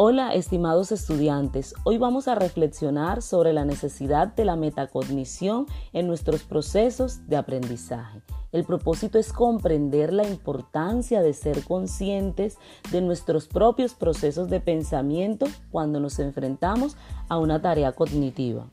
Hola, estimados estudiantes. Hoy vamos a reflexionar sobre la necesidad de la metacognición en nuestros procesos de aprendizaje. El propósito es comprender la importancia de ser conscientes de nuestros propios procesos de pensamiento cuando nos enfrentamos a una tarea cognitiva.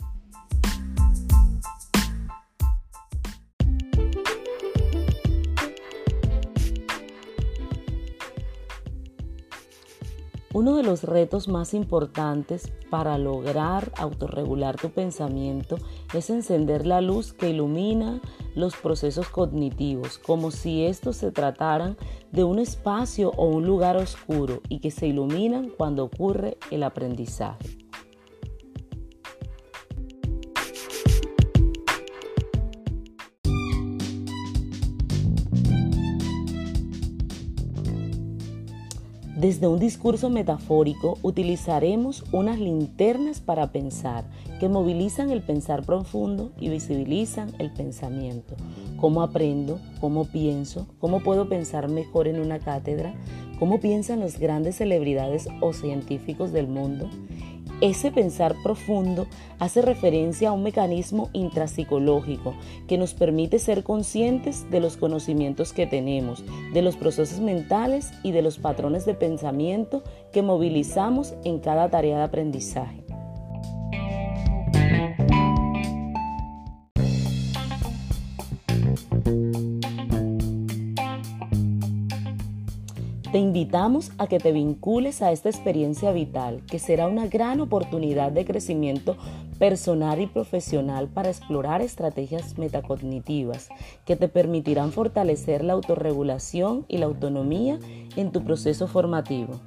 Uno de los retos más importantes para lograr autorregular tu pensamiento es encender la luz que ilumina los procesos cognitivos, como si estos se trataran de un espacio o un lugar oscuro y que se iluminan cuando ocurre el aprendizaje. Desde un discurso metafórico utilizaremos unas linternas para pensar que movilizan el pensar profundo y visibilizan el pensamiento. ¿Cómo aprendo? ¿Cómo pienso? ¿Cómo puedo pensar mejor en una cátedra? ¿Cómo piensan las grandes celebridades o científicos del mundo? Ese pensar profundo hace referencia a un mecanismo intrapsicológico que nos permite ser conscientes de los conocimientos que tenemos, de los procesos mentales y de los patrones de pensamiento que movilizamos en cada tarea de aprendizaje. Te invitamos a que te vincules a esta experiencia vital, que será una gran oportunidad de crecimiento personal y profesional para explorar estrategias metacognitivas que te permitirán fortalecer la autorregulación y la autonomía en tu proceso formativo.